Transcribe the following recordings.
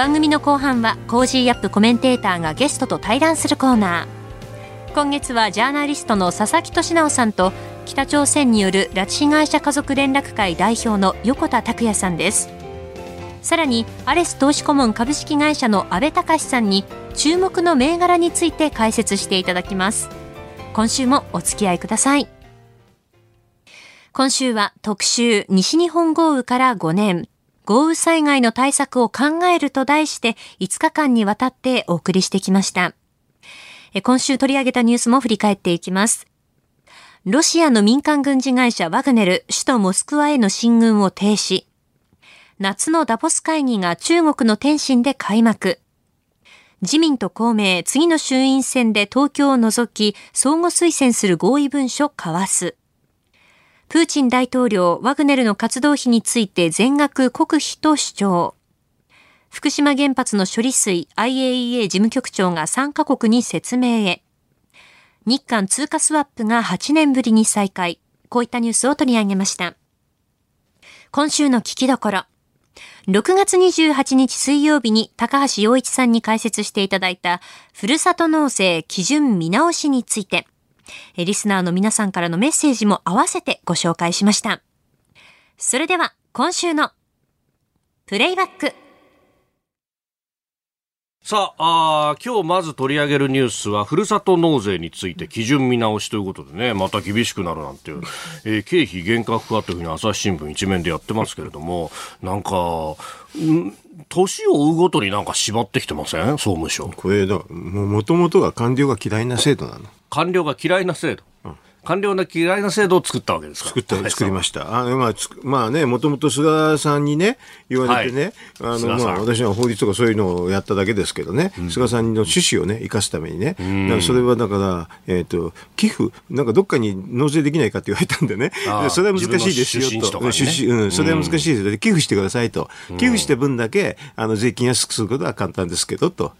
番組の後半は Cozy up コメンテーターがゲストと対談するコーナー。今月はジャーナリストの佐々木俊尚さんと北朝鮮による拉致被害者家族連絡会代表の横田拓也さんです。さらにアレス投資顧問株式会社の阿部隆さんに注目の銘柄について解説していただきます。今週もお付き合いください。今週は特集西日本豪雨から5年。豪雨災害の対策を考えると題して5日間にわたってお送りしてきました。今週取り上げたニュースも振り返っていきます。ロシアの民間軍事会社ワグネル、首都モスクワへの進軍を停止。夏のダボス会議が中国の天津で開幕。自民と公明、次の衆院選で東京を除き、相互推薦する合意文書交わす。プーチン大統領、ワグネルの活動費について全額国費と主張。福島原発の処理水 IAEA 事務局長が3カ国に説明へ。日韓通貨スワップが8年ぶりに再開。こういったニュースを取り上げました。今週の聞きどころ。6月28日水曜日に高橋洋一さんに解説していただいた、ふるさと納税基準見直しについて、リスナーの皆さんからのメッセージも合わせてご紹介しました。それでは今週のプレイバック。さああ、今日まず取り上げるニュースは、ふるさと納税について基準見直しということでね、また厳しくなるなんていう、えー、経費厳格化というふうに朝日新聞一面でやってますけれども、なんか、年を追うごとになんか縛ってきてません？総務省。これだ、もともとが官僚が嫌いな制度なの。官僚が嫌いな制度。官僚の嫌いな制度を作ったわけですか。作った、作りました。あまあ、まあね、もともと菅さんにね、言われてね、はい、あの、まあ、私は法律とかそういうのをやっただけですけどね、うん、菅さんの趣旨をね、生かすためにね、うん、それはだから、えっ、ー、と、寄付、なんかどっかに納税できないかって言われたんでね、それは難しいですよと。出資、ね、うん、それは難しいですよ。寄付してくださいと。寄付した分だけ、あの、税金安くすることは簡単ですけど、と。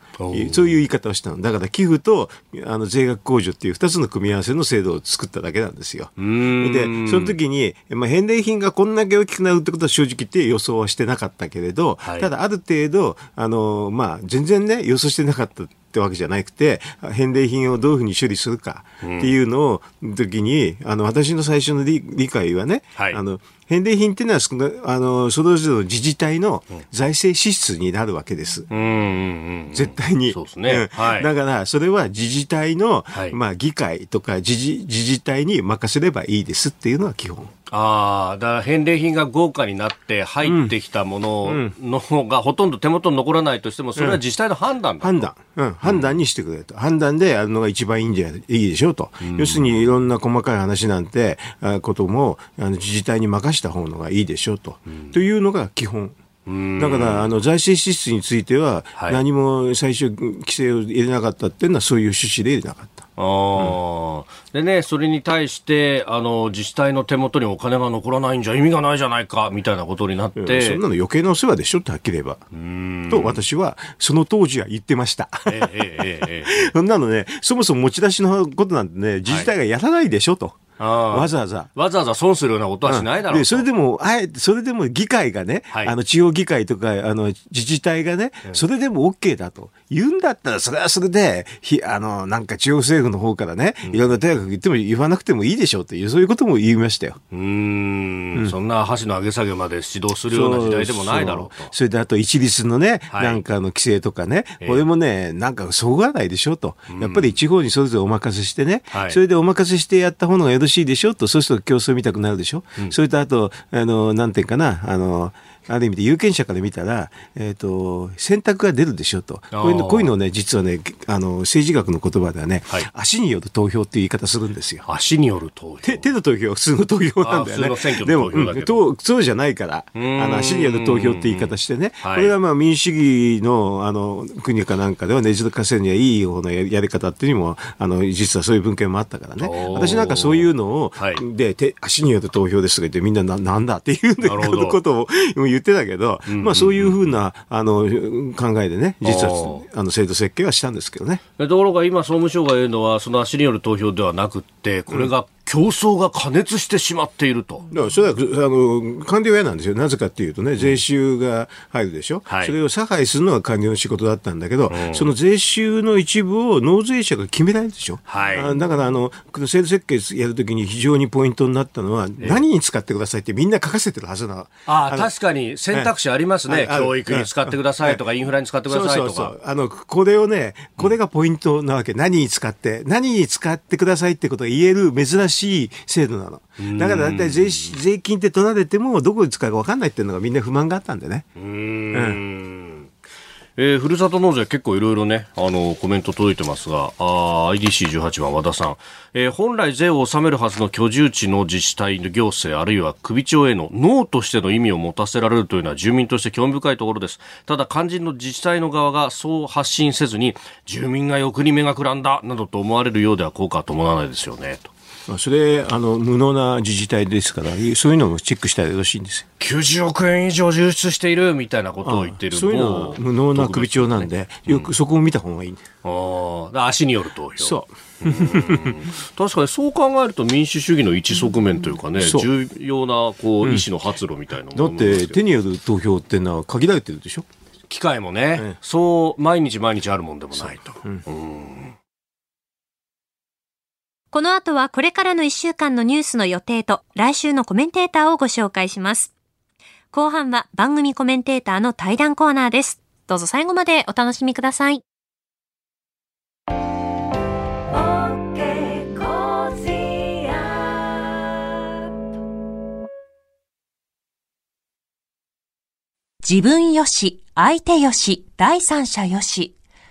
そういう言い方をしたの。だから寄付とあの税額控除っていう2つの組み合わせの制度を作っただけなんですよ。で、その時に、まあ、返礼品がこんだけ大きくなるってことは正直言って予想はしてなかったけれど、はい、ただある程度、あの、まあ、全然ね、予想してなかったってわけじゃなくて、返礼品をどういうふうに処理するかっていうのを、時に、あの、私の最初の理理解はね、はい、あの、返礼品っていうのは、あの、それぞれの自治体の財政支出になるわけです。絶対に。そうですね。はい、だから、それは自治体の、はい、まあ、議会とか自治、自治体に任せればいいですっていうのは基本。ああ、だから返礼品が豪華になって入ってきたもののがほとんど手元に残らないとしても、それは自治体の判断だ、判断。うん、判断にしてくれと。判断でやるのが一番いいんじゃいいでしょうと。要するにいろんな細かい話なんて、ことも、あの自治体に任した方のがいいでしょうと。というのが基本。だからあの財政支出については、何も最初、規制を入れなかったっていうのは、そういう趣旨で入れなかった。あでね、それに対してあの自治体の手元にお金が残らないんじゃ意味がないじゃないかみたいなことになって、そんなの余計なお世話でしょってはっきり言えば。と私はその当時は言ってました。ええええ、そんなのね、そもそも持ち出しのことなんてね、自治体がやらないでしょと。はいわざわざ。わざわざ損するようなことはしないだろう、うん、それでも、あえて、それでも議会がね、はい、あの、地方議会とか、あの、自治体がね、それでも OK だと。言うんだったら、それはそれで、ひ、あの、なんか地方政府の方からね、いろんな大学言っても言わなくてもいいでしょうっていう、そういうことも言いましたよ。うん,、そんな箸の上げ下げまで指導するような時代でもないだろうと。それであと一律のね、はい、なんかの規制とかね、これもね、なんかそぐわないでしょうと。やっぱり地方にそれぞれお任せしてね、はい、それでお任せしてやった方がよろしいでしょうと、そうすると競争見たくなるでしょ。うん、それとあと、あの、なんていうかな、あの、ある意味で有権者から見たら、えっ、ー、と、選択が出るでしょと。こういうの、こういうのをね、実はね、あの、政治学の言葉ではね、はい、足による投票っていう言い方するんですよ。足による投票。手手の投票は普通の投票なんだよね。でも、うん、そうじゃないから、あの、足による投票って言い方してね、これがまあ民主主義の、あの、国かなんかではねじるかせるにはいい方のやり方っていうにも、あの、実はそういう文献もあったからね。私なんかそういうのを、はい、で、手、足による投票ですとか言ってみんなななんだっていうことを言ってたけど、まあそういうふうな、あの、考えでね、実は、あの、制度設計はしたんですけどね。ところが今、総務省が言うのは、その足による投票ではなくて、これが競争が過熱してしまっていると。だからそれはあの官僚嫌なんですよ、なぜかっていうとね、税収が入るでしょ、はい、それを差配するのが官僚の仕事だったんだけど、うん、その税収の一部を納税者が決められるでしょ、はい、だからあの制度設計やるときに非常にポイントになったのは、何に使ってくださいってみんな書かせてるはずなああ確かに選択肢ありますね、教育に使ってくださいとか、インフラに使ってくださいとか。あのこれをね、これがポイントなわけ、何に使って、何に使ってくださいってことが言える珍しい制度なの。だから大体税税金って取られても、どこで使うか分かんないっていうのがみんな不満があったんでね。うんうんえー、ふるさと納税結構いろいろね、あの、コメント届いてますが、IDC18 番和田さん、えー、本来税を納めるはずの居住地の自治体の行政あるいは首長へのノーとしての意味を持たせられるというのは住民として興味深いところです。ただ肝心の自治体の側がそう発信せずに、住民が欲に目がくらんだ、などと思われるようでは効果は伴わないですよね、と。それあの無能な自治体ですからそういうのもチェックしたらよろしいんですよ。90億円以上流出しているみたいなことを言ってるそういうのは無能な首長なんで、よくそこを見た方がいい、ああ足による投票。そう。確かにそう考えると民主主義の一側面というかね、重要なこう意思の発露みたいなだって手による投票っていうのは限られてるでしょ？機会もね、ええ、そう毎日毎日あるもんでもないと。うんこの後はこれからの1週間のニュースの予定と来週のコメンテーターをご紹介します。後半は番組コメンテーターの対談コーナーです。どうぞ最後までお楽しみください。自分よし、相手よし、第三者よし。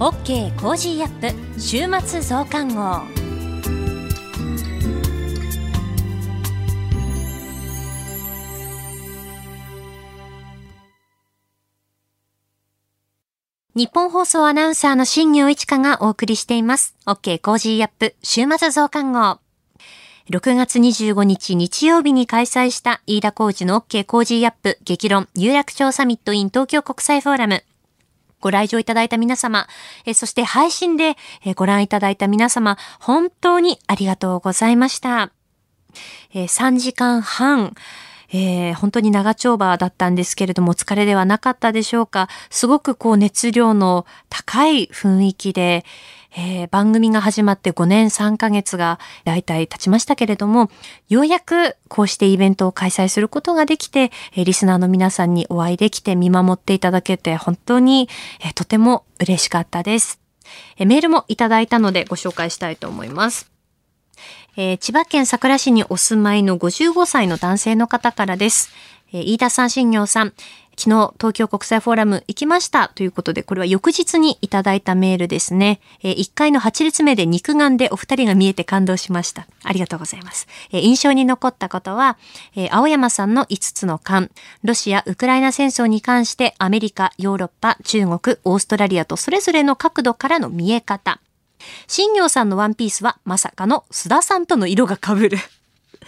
OK コージーアップ週末増刊号日本放送アナウンサーの新業一華がお送りしています。OK コージーアップ週末増刊号。6月25日日曜日に開催した飯田浩二の OK コージーアップ激論有楽町サミット in 東京国際フォーラム。ご来場いただいた皆様、えそして配信でご覧いただいた皆様、本当にありがとうございました。え3時間半、えー、本当に長丁場だったんですけれども、疲れではなかったでしょうか。すごくこう熱量の高い雰囲気で、えー、番組が始まって5年3ヶ月が大体経ちましたけれども、ようやくこうしてイベントを開催することができて、えー、リスナーの皆さんにお会いできて見守っていただけて本当に、えー、とても嬉しかったです。メールもいただいたのでご紹介したいと思います。え千葉県佐倉市にお住まいの55歳の男性の方からです。え飯田さん、新業さん、昨日東京国際フォーラム行きましたということで、これは翌日にいただいたメールですね。えー、1階の8列目で肉眼でお二人が見えて感動しました。ありがとうございます。えー、印象に残ったことは、えー、青山さんの5つの間、ロシア・ウクライナ戦争に関してアメリカ、ヨーロッパ、中国、オーストラリアとそれぞれの角度からの見え方。新業さんのワンピースはまさかの須田さんとの色が被る。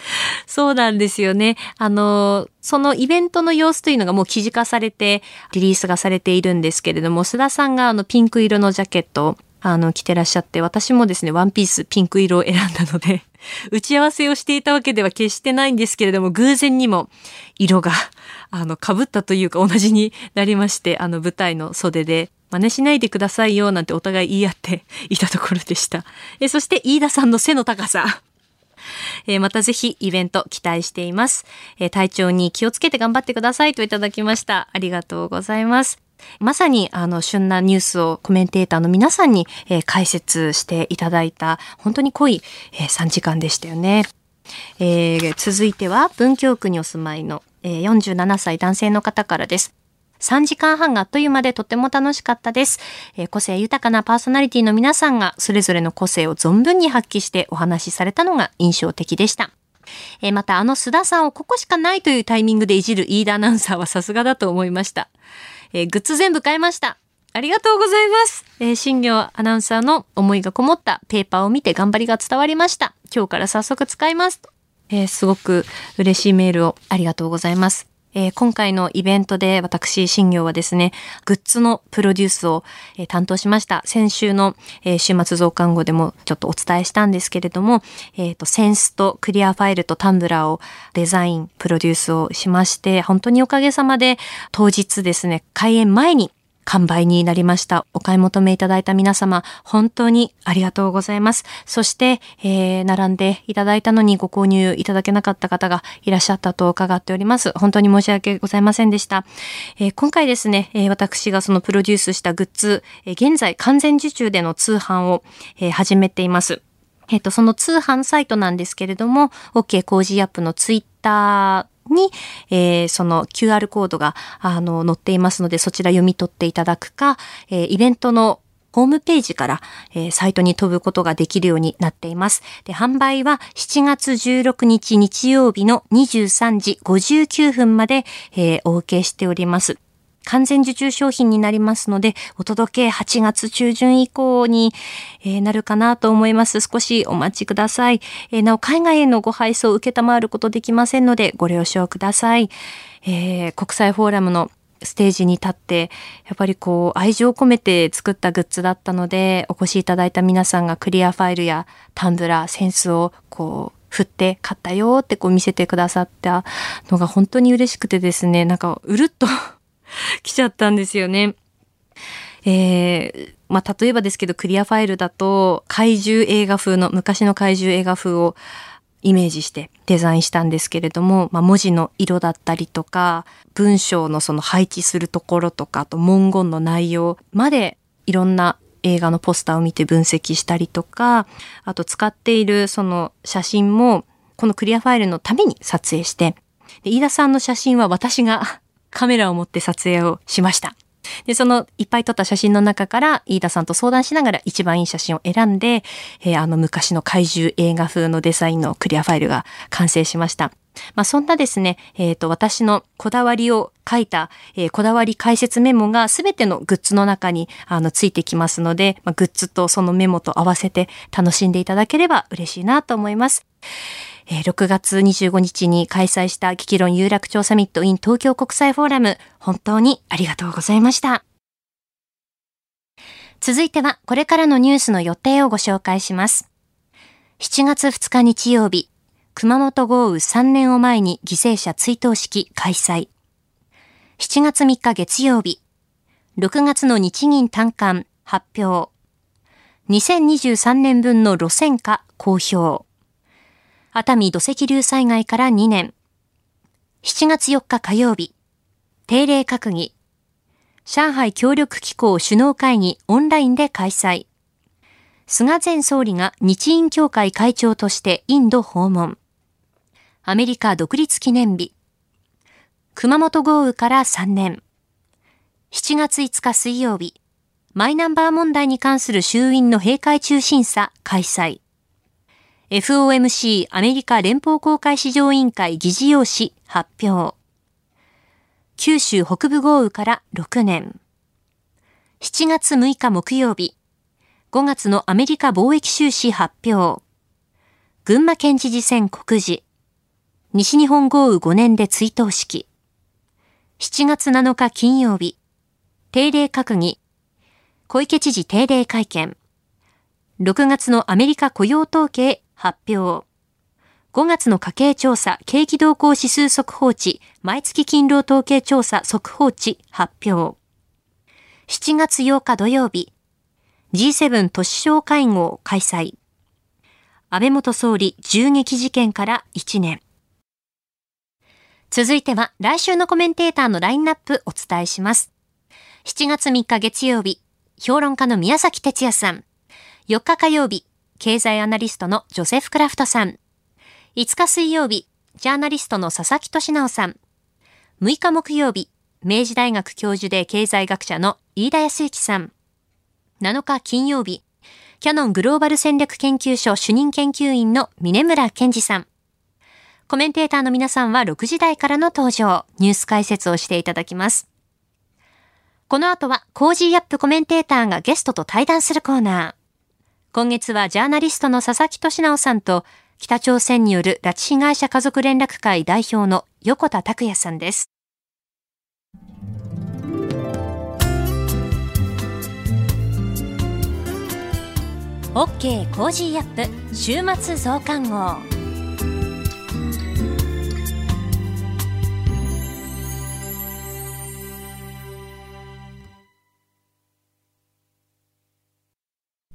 そうなんですよね。あの、そのイベントの様子というのがもう記事化されて、リリースがされているんですけれども、須田さんがあのピンク色のジャケットをあの着てらっしゃって、私もですね、ワンピースピンク色を選んだので、打ち合わせをしていたわけでは決してないんですけれども、偶然にも色が、あの、被ったというか同じになりまして、あの舞台の袖で、真似しないでくださいよなんてお互い言い合って いたところでした。えそして飯田さんの背の高さ。え、またぜひイベント期待しています、え、体調に気をつけて頑張ってくださいといただきました。ありがとうございます。まさにあの旬なニュースをコメンテーターの皆さんに、えー、解説していただいた本当に濃い、えー、3時間でしたよね。えー、続いては文京区にお住まいの、えー、47歳男性の方からです。3時間半があっという間でとても楽しかったです、えー、個性豊かなパーソナリティの皆さんがそれぞれの個性を存分に発揮してお話しされたのが印象的でした。えー、またあの須田さんをここしかないというタイミングでいじる飯田アナウンサーはさすがだと思いました。えー、グッズ全部買いました。ありがとうございます。えー、新業アナウンサーの思いがこもったペーパーを見て頑張りが伝わりました。今日から早速使います。えー、すごく嬉しいメールをありがとうございます。えー、今回のイベントで私、新業はですね、グッズのプロデュースを、えー、担当しました。先週の、えー、週末増刊号でもちょっとお伝えしたんですけれども、えっ、と、センスとクリアファイルとタンブラーをデザイン、プロデュースをしまして、本当におかげさまで当日ですね、開演前に完売になりました。お買い求めいただいた皆様、本当にありがとうございます。そして、えー、並んでいただいたのにご購入いただけなかった方がいらっしゃったと伺っております。本当に申し訳ございませんでした。えー、今回ですね、えー、私がそのプロデュースしたグッズ、えー、現在完全受注での通販を、えー、始めています。えっ、と、その通販サイトなんですけれども、OK コージーアップのツイッターに、えー、その QR コードがあの載っていますので、そちら読み取っていただくか、えー、イベントのホームページから、えー、サイトに飛ぶことができるようになっています。で、販売は7月16日日曜日の23時59分まで、えー、お受けしております。完全受注商品になりますので、お届け8月中旬以降に、えー、なるかなと思います。少しお待ちください。えー、なお、海外へのご配送を受けたまわることできませんので、ご了承ください。えー、国際フォーラムのステージに立って、やっぱりこう、愛情を込めて作ったグッズだったので、お越しいただいた皆さんがクリアファイルやタンブラー、センスをこう、振って買ったよってこう見せてくださったのが本当に嬉しくてですね、なんかうるっと 来ちゃったんですよね。えー、まあ、例えばですけど、クリアファイルだと、怪獣映画風の、昔の怪獣映画風をイメージしてデザインしたんですけれども、まあ、文字の色だったりとか、文章のその配置するところとか、あと文言の内容までいろんな映画のポスターを見て分析したりとか、あと使っているその写真も、このクリアファイルのために撮影して、で飯田さんの写真は私がカメラを持って撮影をしました。で、そのいっぱい撮った写真の中から飯田さんと相談しながら一番いい写真を選んで、えー、あの昔の怪獣映画風のデザインのクリアファイルが完成しました。まあ、そんなですね、えっ、ー、と、私のこだわりを書いた、えー、こだわり解説メモがすべてのグッズの中に、あの、ついてきますので、まあ、グッズとそのメモと合わせて楽しんでいただければ嬉しいなと思います。えー、6月25日に開催した危機論有楽町サミット in 東京国際フォーラム、本当にありがとうございました。続いては、これからのニュースの予定をご紹介します。7月2日日曜日、熊本豪雨3年を前に犠牲者追悼式開催。7月3日月曜日、6月の日銀短観発表。2023年分の路線価公表。熱海土石流災害から2年。7月4日火曜日。定例閣議。上海協力機構首脳会議オンラインで開催。菅前総理が日印協会会長としてインド訪問。アメリカ独立記念日。熊本豪雨から3年。7月5日水曜日、マイナンバー問題に関する衆院の閉会中審査開催。FOMC アメリカ連邦公開市場委員会議事要旨発表。九州北部豪雨から6年。7月6日木曜日、5月のアメリカ貿易収支発表。群馬県知事選告示。西日本豪雨5年で追悼式。7月7日金曜日、定例閣議。小池知事定例会見。6月のアメリカ雇用統計発表。5月の家計調査景気動向指数速報値毎月勤労統計調査速報値発表。7月8日土曜日 G7 都市省会合開催。安倍元総理銃撃事件から1年。続いては来週のコメンテーターのラインナップお伝えします。7月3日月曜日、評論家の宮崎哲也さん。4日火曜日、経済アナリストのジョセフ・クラフトさん。5日水曜日、ジャーナリストの佐々木俊直さん。6日木曜日、明治大学教授で経済学者の飯田康之さん。7日金曜日、キャノングローバル戦略研究所主任研究員の峯村健司さん。コメンテーターの皆さんは6時台からの登場、ニュース解説をしていただきます。この後は Cozy up コメンテーターがゲストと対談するコーナー。今月はジャーナリストの佐々木俊尚さんと北朝鮮による拉致被害者家族連絡会代表の横田拓也さんです。OK コージーアップ週末増刊号。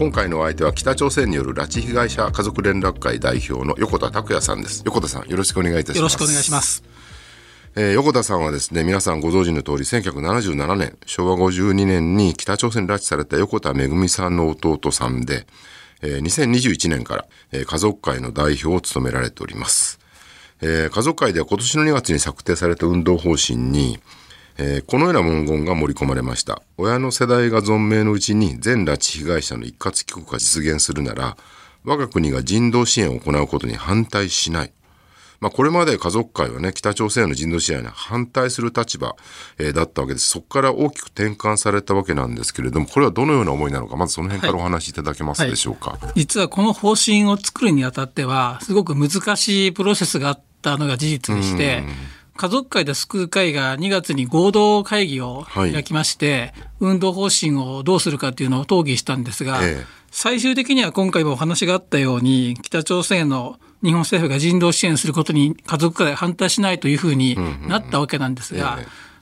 今回のお相手は北朝鮮による拉致被害者家族連絡会代表の横田拓也さんです。横田さんよろしくお願いいたします。よろしくお願いします。えー、横田さんはですね、皆さんご存知の通り、1977年、昭和52年に北朝鮮拉致された横田めぐみさんの弟さんで、えー、2021年から、えー、家族会の代表を務められております。えー、家族会では今年の2月に策定された運動方針に、えー、このような文言が盛り込まれました。親の世代が存命のうちに全拉致被害者の一括帰国が実現するなら、我が国が人道支援を行うことに反対しない。まあ、これまで家族会はね、北朝鮮の人道支援に反対する立場、えー、だったわけです。そこから大きく転換されたわけなんですけれども、これはどのような思いなのか、まずその辺からお話しいただけますでしょうか？はいはい、実はこの方針を作るにあたっては、すごく難しいプロセスがあったのが事実でして、家族会で救う会が2月に合同会議を開きまして、はい、運動方針をどうするかっていうのを討議したんですが、ええ、最終的には今回もお話があったように、北朝鮮の日本政府が人道支援することに家族会反対しないというふうになったわけなんですが、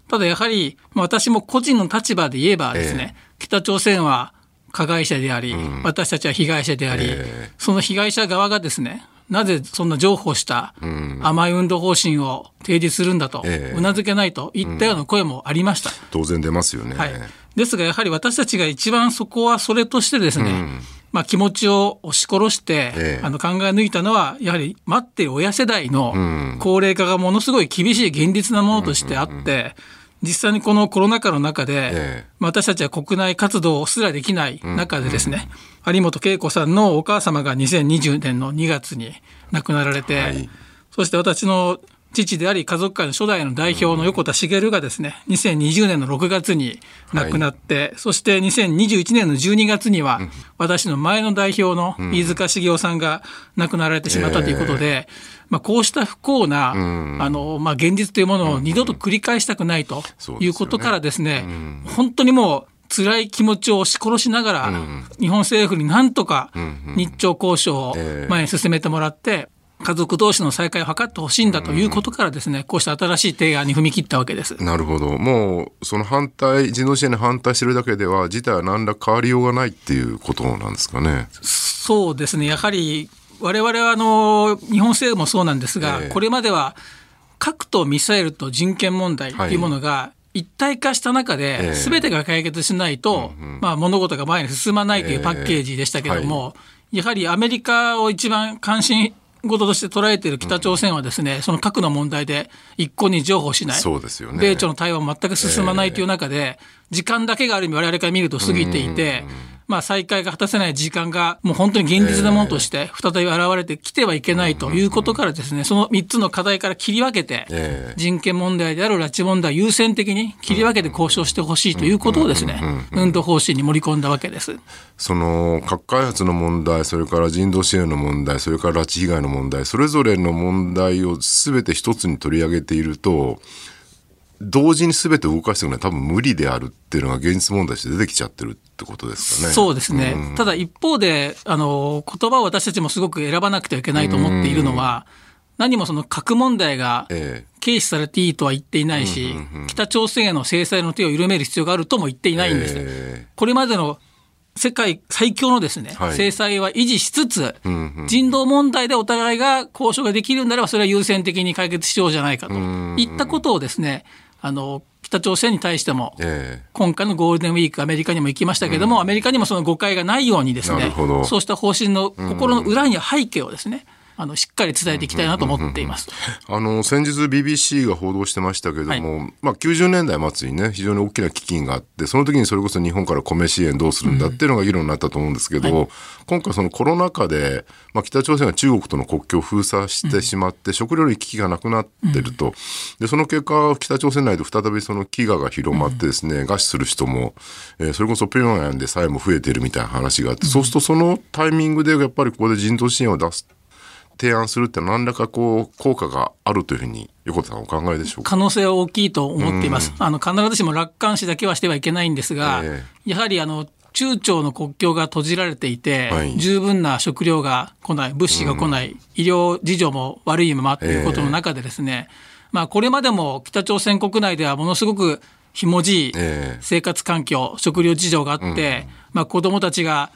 ただやはり、私も個人の立場で言えばですね、え、北朝鮮は加害者であり、うん、私たちは被害者であり、その被害者側がですね、なぜそんな譲歩した甘い運動方針を提示するんだと、うなずけないといったような声もありました。当然出ますよね。はい。ですが、やはり私たちが一番そこはそれとしてですね、うんまあ、気持ちを押し殺して、ええ、あの考え抜いたのは、やはり待って親世代の高齢化がものすごい厳しい現実なものとしてあって、実際にこのコロナ禍の中で、え、私たちは国内活動すらできない中でですね、有本恵子さんのお母様が2020年の2月に亡くなられて、はい、そして私の父であり家族会の初代の代表の横田茂がですね、2020年の6月に亡くなって、はい、そして2021年の12月には、私の前の代表の飯塚茂雄さんが亡くなられてしまったということで、えー、まあ、こうした不幸な、あの、まあ、現実というものを二度と繰り返したくないということからですね、本当にもう、辛い気持ちを押し殺しながら、日本政府になんとか日朝交渉を前に進めてもらって、家族同士の再会を図ってほしいんだということからですね、こうした新しい提案に踏み切ったわけです。なるほど。もう、その反対、人道支援に反対してるだけでは、事態は何ら変わりようがないっていうことなんですかね。そうですね。やはり、我々はあの、日本政府もそうなんですが、えー、これまでは、核とミサイルと人権問題とい。うものが、一体化した中で、すべてが解決しないと、まあ、物事が前に進まないというパッケージでしたけれども、やはりアメリカを一番関心事として捉えている北朝鮮はですね、うん、その核の問題で一向に譲歩しない。そうですよね。米朝の対話も全く進まないという中で、時間だけがある意味我々から見ると過ぎていて、まあ、再開が果たせない時間が、もう本当に現実なものとして、再び現れてきてはいけないということからですね、その3つの課題から切り分けて、人権問題である拉致問題優先的に切り分けて交渉してほしいということをですね、運動方針に盛り込んだわけです。その、核開発の問題、それから人道支援の問題、それから拉致被害の問題、それぞれの問題を全て一つに取り上げていると、同時に全て動かしていくのは多分無理であるっていうのが現実問題として出てきちゃってるってことですかね。そうですね。うん、ただ一方で、あの、言葉を私たちもすごく選ばなくてはいけないと思っているのは、何もその核問題が軽視されていいとは言っていないし、北朝鮮への制裁の手を緩める必要があるとも言っていないんです。えー、これまでの世界最強のですね、はい、制裁は維持しつつ、人道問題でお互いが交渉ができるんならば、それは優先的に解決しようじゃないかといったことをですね、あの北朝鮮に対しても、えー、今回のゴールデンウィーク、アメリカにも行きましたけれども、うん、アメリカにもその誤解がないようにですね、そうした方針の心の裏に背景をですね、あのしっかり伝えていきたいなと思っています。あの先日 BBC が報道してましたけれども、はい、まあ90年代末にね非常に大きな基金があってその時にそれこそ日本から米支援どうするんだっていうのが議論になったと思うんですけど、うんはい、今回そのコロナ禍で、まあ、北朝鮮が中国との国境を封鎖してしまって、うん、食料に危機がなくなってると、うん、でその結果北朝鮮内で再びその飢餓が広まってですね、餓死する人も、えー、それこそピョンヤンでさえも増えてるみたいな話があって、そうするとそのタイミングでやっぱりここで人道支援を出す提案するって何らかこう効果があるというふうに横田さんお考えでしょう可能性は大きいと思っています。あの必ずしも楽観視だけはしてはいけないんですが、えー、やはりあの中朝の国境が閉じられていて、はい、十分な食料が来ない、物資が来ない、うん、医療事情も悪いままということの中でですね、えー、まあこれまでも北朝鮮国内ではものすごくひもじい生活環境、えー、食料事情があって、うん、まあ子供たちが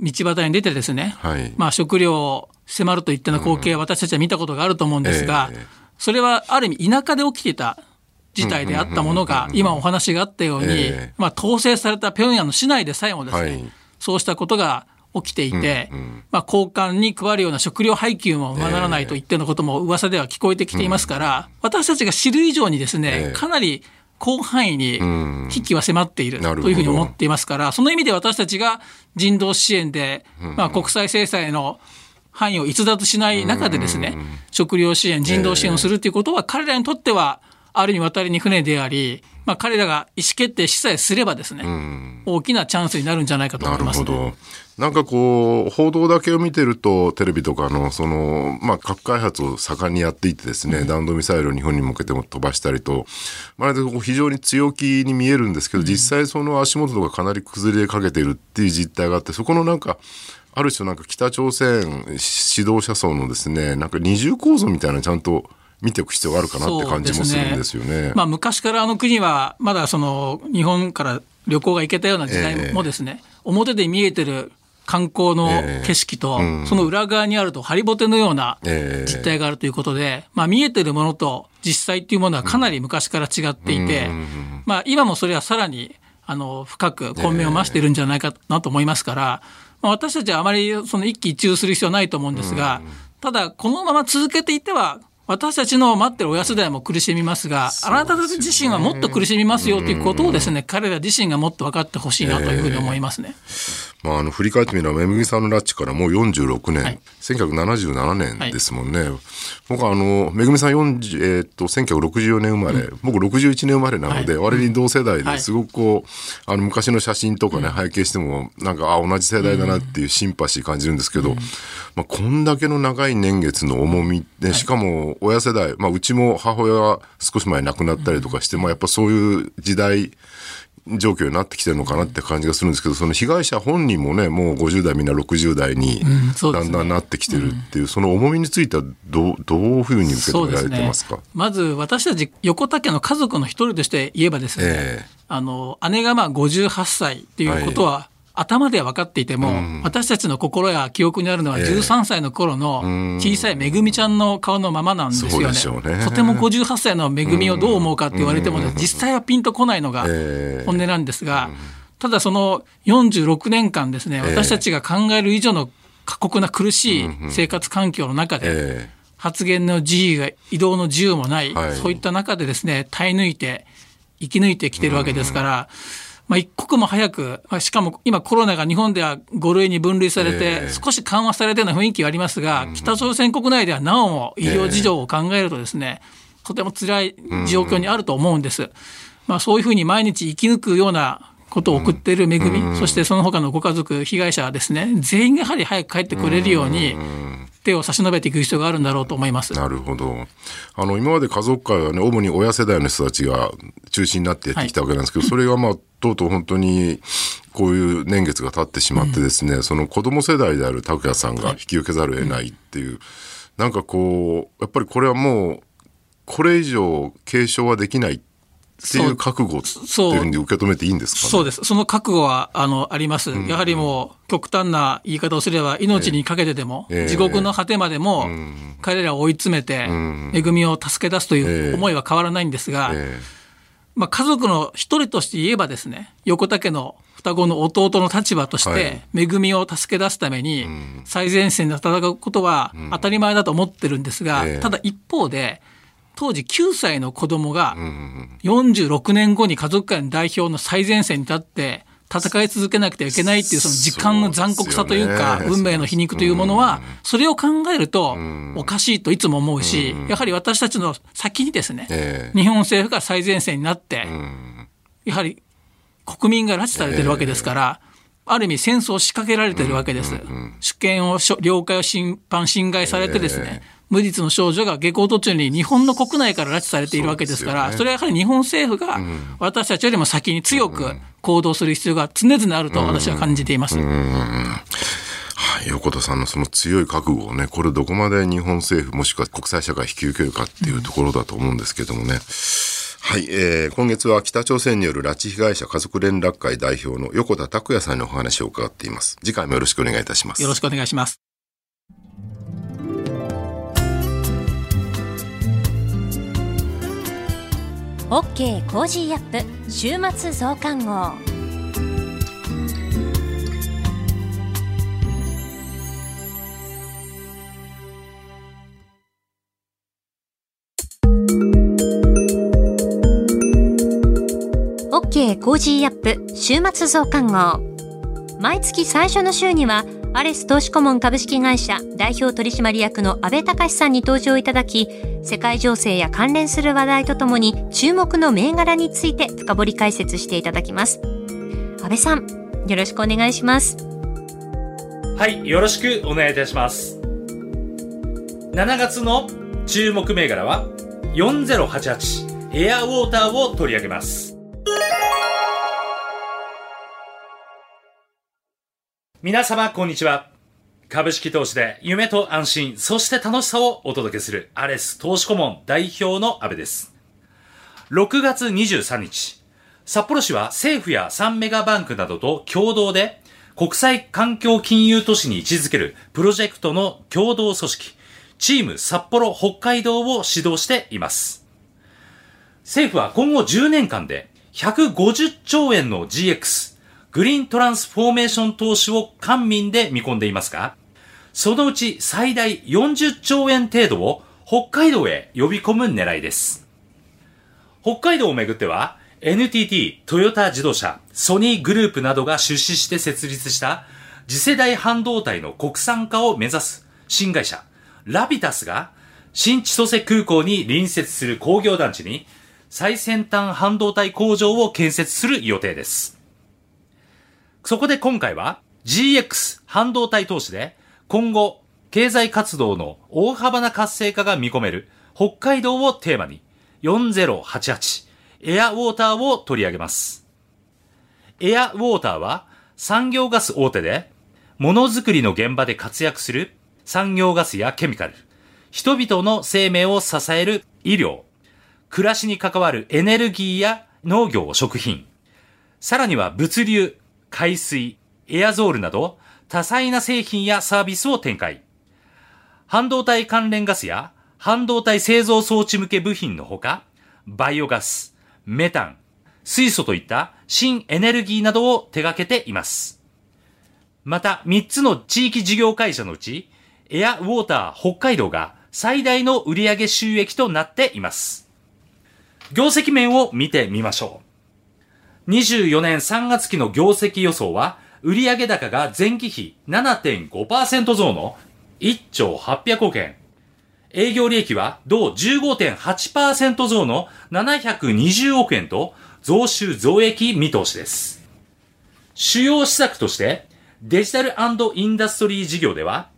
道端に出てですね、はい、まあ食料を迫るといったような光景は私たちは見たことがあると思うんですが、それはある意味田舎で起きていた事態であったものが、今お話があったように、まあ、統制された平壌の市内でさえもですね、そうしたことが起きていて、まあ、交換に配るような食料配給もまならないといったようなことも噂では聞こえてきていますから、私たちが知る以上にですね、かなり広範囲に危機は迫っているというふうに思っていますから、その意味で私たちが人道支援で、まあ、国際制裁の範囲を逸脱しない中でですね、食料支援、人道支援をするということは、彼らにとっては、あるに渡りに船であり、まあ、彼らが意思決定しさえすればですね、大きなチャンスになるんじゃないかと思います、ね、なるほど。なんかこう、報道だけを見てると、テレビとかの、その、まあ、核開発を盛んにやっていってですね、うん、弾道ミサイルを日本に向けても飛ばしたりと、まるで非常に強気に見えるんですけど、実際その足元とかかなり崩れかけてるっていう実態があって、そこのなんか、ある種なんか北朝鮮指導者層のですね、なんか二重構造みたいなちゃんと見ていく必要があるかなって感じもするんですよね。ね。まあ昔からあの国はまだその日本から旅行が行けたような時代もですね、えー、表で見えてる観光の景色と、その裏側にあるとハリボテのような実態があるということで、まあ見えてるものと実際っていうものはかなり昔から違っていて、まあ今もそれはさらにあの深く混迷を増しているんじゃないかなと思いますから、まあ、私たちはあまりその一喜一憂する必要はないと思うんですが、ただこのまま続けていては私たちの待ってる親世代も苦しみますが、あなた自身はもっと苦しみますよということをですね、彼ら自身がもっと分かってほしいなというふうに思いますね。まあ、あの振り返ってみれば、めぐみさんの拉致からもう46年、はい、1977年ですもんね。はい、僕はあの、めぐみさん40、えー、っと、1964年生まれ、うん、僕61年生まれなので、はい、割に同世代ですごくこう、あの、昔の写真とかね、拝見しても、なんか、あ、同じ世代だなっていうシンパシー感じるんですけど、うん、まあ、こんだけの長い年月の重みで、しかも親世代、まあ、うちも母親が少し前亡くなったりとかして、まあ、やっぱそういう時代、状況になってきてるのかなって感じがするんですけど、その被害者本人もね、もう50代みんな60代にだんだんなってきてるっていう、その重みについてはどう、どういうふうに受け止められてますか、ね、まず私たち横田家の家族の一人として言えばですね、えー、あの、姉がまあ58歳っていうことは、はい頭では分かっていても、うん、私たちの心や記憶にあるのは13歳の頃の小さいめぐみちゃんの顔のままなんですよね。ね。とても58歳のめぐみをどう思うかって言われても、実際はピンとこないのが本音なんですが、ただその46年間ですね、私たちが考える以上の過酷な苦しい生活環境の中で、発言の自由が移動の自由もない、そういった中でですね、耐え抜いて、生き抜いてきてるわけですから、まあ、一刻も早く、まあ、しかも今コロナが日本では5類に分類されて、少し緩和されたような雰囲気はありますが、北朝鮮国内ではなおも医療事情を考えるとですね、とても辛い状況にあると思うんです。まあ、そういうふうに毎日生き抜くようなことを送っている恵み、そしてその他のご家族、被害者はですね、全員がやはり早く帰ってくれるように、手を差し伸べていく必要があるんだろうと思います。なるほど。あの、今まで家族会はね、主に親世代の人たちが中心になってやってきたわけなんですけど、はい、それがまあ、とうとう本当に、こういう年月が経ってしまってですね、うん、その子供世代である拓也さんが引き受けざるを得ないっていう、はい、なんかこう、やっぱりこれはもう、これ以上継承はできないっていう覚悟っていうふうに受け止めていいんですか、ね、そうです。その覚悟は、あの、あります。うん、やはりもう、極端な言い方をすれば、命にかけてでも、えー、地獄の果てまでも、彼らを追い詰めて、恵みを助け出すという思いは変わらないんですが、まあ、家族の一人として言えばですね、横田家の双子の弟の立場として、恵みを助け出すために、最前線で戦うことは当たり前だと思ってるんですが、ただ一方で、当時9歳の子供が46年後に家族会の代表の最前線に立って戦い続けなくてはいけないっていうその時間の残酷さというか運命の皮肉というものはそれを考えるとおかしいといつも思うしやはり私たちの先にですね日本政府が最前線になってやはり国民が拉致されてるわけですからある意味戦争を仕掛けられてるわけです。主権を領海を侵犯侵害されてですね無実の少女が下校途中に日本の国内から拉致されているわけですから、そ、ね,、れはやはり日本政府が私たちよりも先に強く行動する必要が常々あると私は感じています。はい、横田さんのその強い覚悟をね、これどこまで日本政府もしくは国際社会引き受けるかっていうところだと思うんですけどもね。はい、えー、今月は北朝鮮による拉致被害者家族連絡会代表の横田拓也さんにお話を伺っています。次回もよろしくお願いいたします。よろしくお願いします。OK コージーアップ週末増刊号。オッケーコージーアップ週末増刊号。毎月最初の週にはアレス投資顧問株式会社代表取締役の安倍隆さんに登場いただき、世界情勢や関連する話題とともに注目の銘柄について深掘り解説していただきます。安倍さん、よろしくお願いします。はい、よろしくお願いいたします。7月の注目銘柄は4088エアウォーターを取り上げます。皆様、こんにちは。株式投資で夢と安心、そして楽しさをお届けするアレス投資顧問代表の安部です。6月23日、札幌市は政府や3メガバンクなどと共同で国際環境金融都市に位置づけるプロジェクトの共同組織、チーム札幌北海道を指導しています。政府は今後10年間で150兆円の GX、グリーントランスフォーメーション投資を官民で見込んでいますが、そのうち最大40兆円程度を北海道へ呼び込む狙いです。北海道をめぐっては、NTT、トヨタ自動車、ソニーグループなどが出資して設立した次世代半導体の国産化を目指す新会社、ラビタスが新千歳空港に隣接する工業団地に最先端半導体工場を建設する予定です。そこで今回は GX 半導体投資で今後経済活動の大幅な活性化が見込める北海道をテーマに4088エアウォーターを取り上げます。エアウォーターは産業ガス大手でものづくりの現場で活躍する産業ガスやケミカル、人々の生命を支える医療、暮らしに関わるエネルギーや農業、食品、さらには物流、海水、エアゾールなど多彩な製品やサービスを展開。半導体関連ガスや半導体製造装置向け部品のほか、バイオガス、メタン、水素といった新エネルギーなどを手掛けています。また、3つの地域事業会社のうち、エアウォーター北海道が最大の売上収益となっています。業績面を見てみましょう。24年3月期の業績予想は、売上高が前期比7.5%増の1兆800億円。営業利益は同15.8%増の720億円と増収増益見通しです。主要施策としてデジタルインダストリー事業では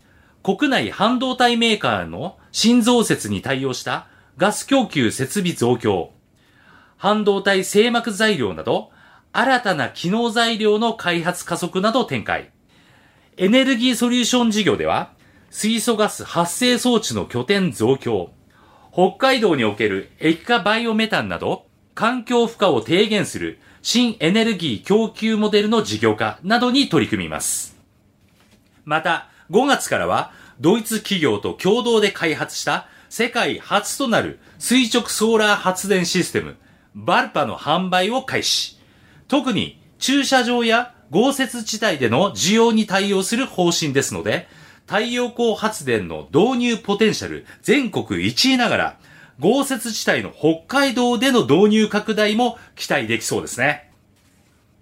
国内半導体メーカーの新増設に対応したガス供給設備増強、半導体製膜材料など新たな機能材料の開発加速など展開。エネルギーソリューション事業では水素ガス発生装置の拠点増強、北海道における液化バイオメタンなど、環境負荷を低減する新エネルギー供給モデルの事業化などに取り組みます。また、5月からは、ドイツ企業と共同で開発した世界初となる垂直ソーラー発電システム、バルパの販売を開始。特に駐車場や豪雪地帯での需要に対応する方針ですので、太陽光発電の導入ポテンシャル全国1位ながら、豪雪地帯の北海道での導入拡大も期待できそうですね。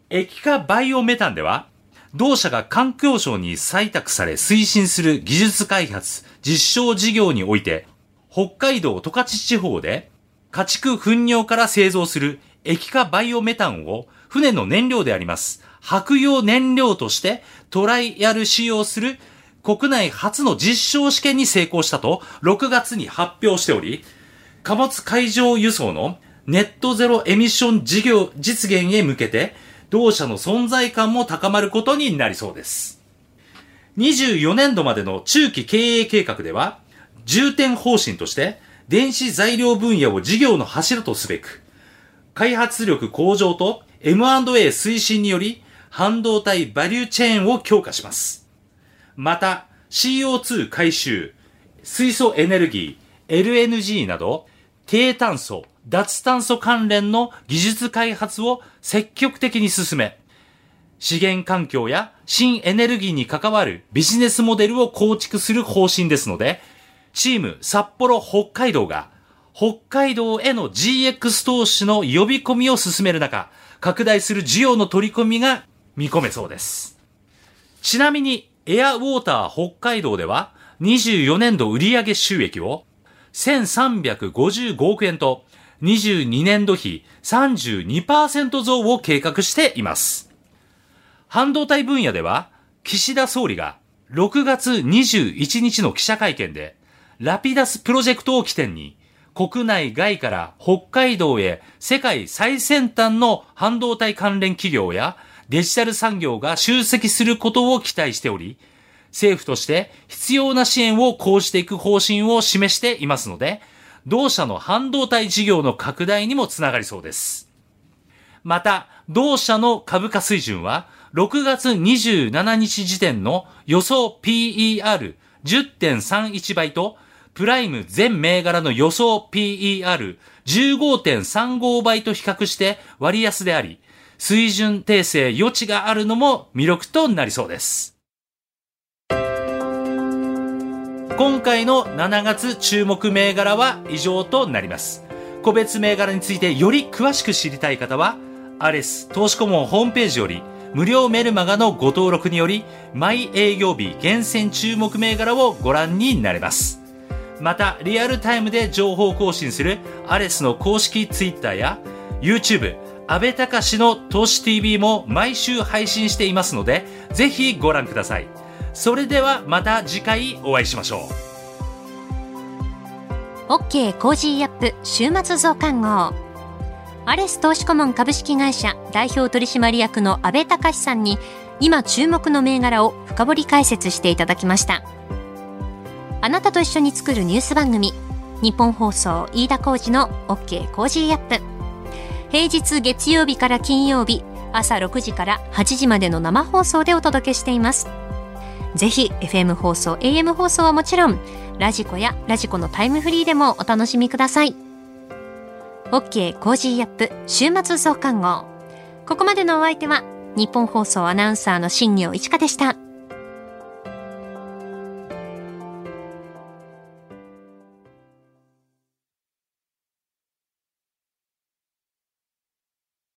液化バイオメタンでは、同社が環境省に採択され推進する技術開発、実証事業において、北海道十勝地方で家畜糞尿から製造する液化バイオメタンを船の燃料であります。白用燃料としてトライアル使用する国内初の実証試験に成功したと6月に発表しており、貨物海上輸送のネットゼロエミッション事業実現へ向けて、同社の存在感も高まることになりそうです。24年度までの中期経営計画では、重点方針として、電子材料分野を事業の柱とすべく、開発力向上と M&A 推進により、半導体バリューチェーンを強化します。また CO2 回収、水素エネルギー、LNG など低炭素、脱炭素関連の技術開発を積極的に進め、資源環境や新エネルギーに関わるビジネスモデルを構築する方針ですので、チーム札幌北海道が北海道への GX 投資の呼び込みを進める中、拡大する需要の取り込みが見込めそうです。ちなみにエアウォーター北海道では24年度売上収益を1355億円と22年度比32%増を計画しています。半導体分野では岸田総理が6月21日の記者会見でラピダスプロジェクトを起点に国内外から北海道へ世界最先端の半導体関連企業やデジタル産業が集積することを期待しており、政府として必要な支援を講じていく方針を示していますので、同社の半導体事業の拡大にもつながりそうです。また、同社の株価水準は、6月27日時点の予想 PER10.31 倍と、プライム全銘柄の予想 PER15.35 倍と比較して割安であり、水準訂正余地があるのも魅力となりそうです。今回の7月注目銘柄は以上となります。個別銘柄についてより詳しく知りたい方は、アレス投資顧問ホームページより無料メルマガのご登録により、毎営業日厳選注目銘柄をご覧になれます。また、リアルタイムで情報更新するアレスの公式 Twitter や YouTube、安倍隆の投資 TV も毎週配信していますので、ぜひご覧ください。それではまた次回お会いしましょう。OK コージーアップ週末増刊号。アレス投資顧問株式会社代表取締役の安倍隆さんに今注目の銘柄を深掘り解説していただきました。あなたと一緒に作るニュース番組。ニッポン放送飯田浩司の OK Cozy up。平日月曜日から金曜日朝6時から8時までの生放送でお届けしています。ぜひ FM 放送 AM 放送はもちろんラジコやラジコのタイムフリーでもお楽しみください。OK コージーアップ週末増刊号。ここまでのお相手は日本放送アナウンサーの新業一華でした。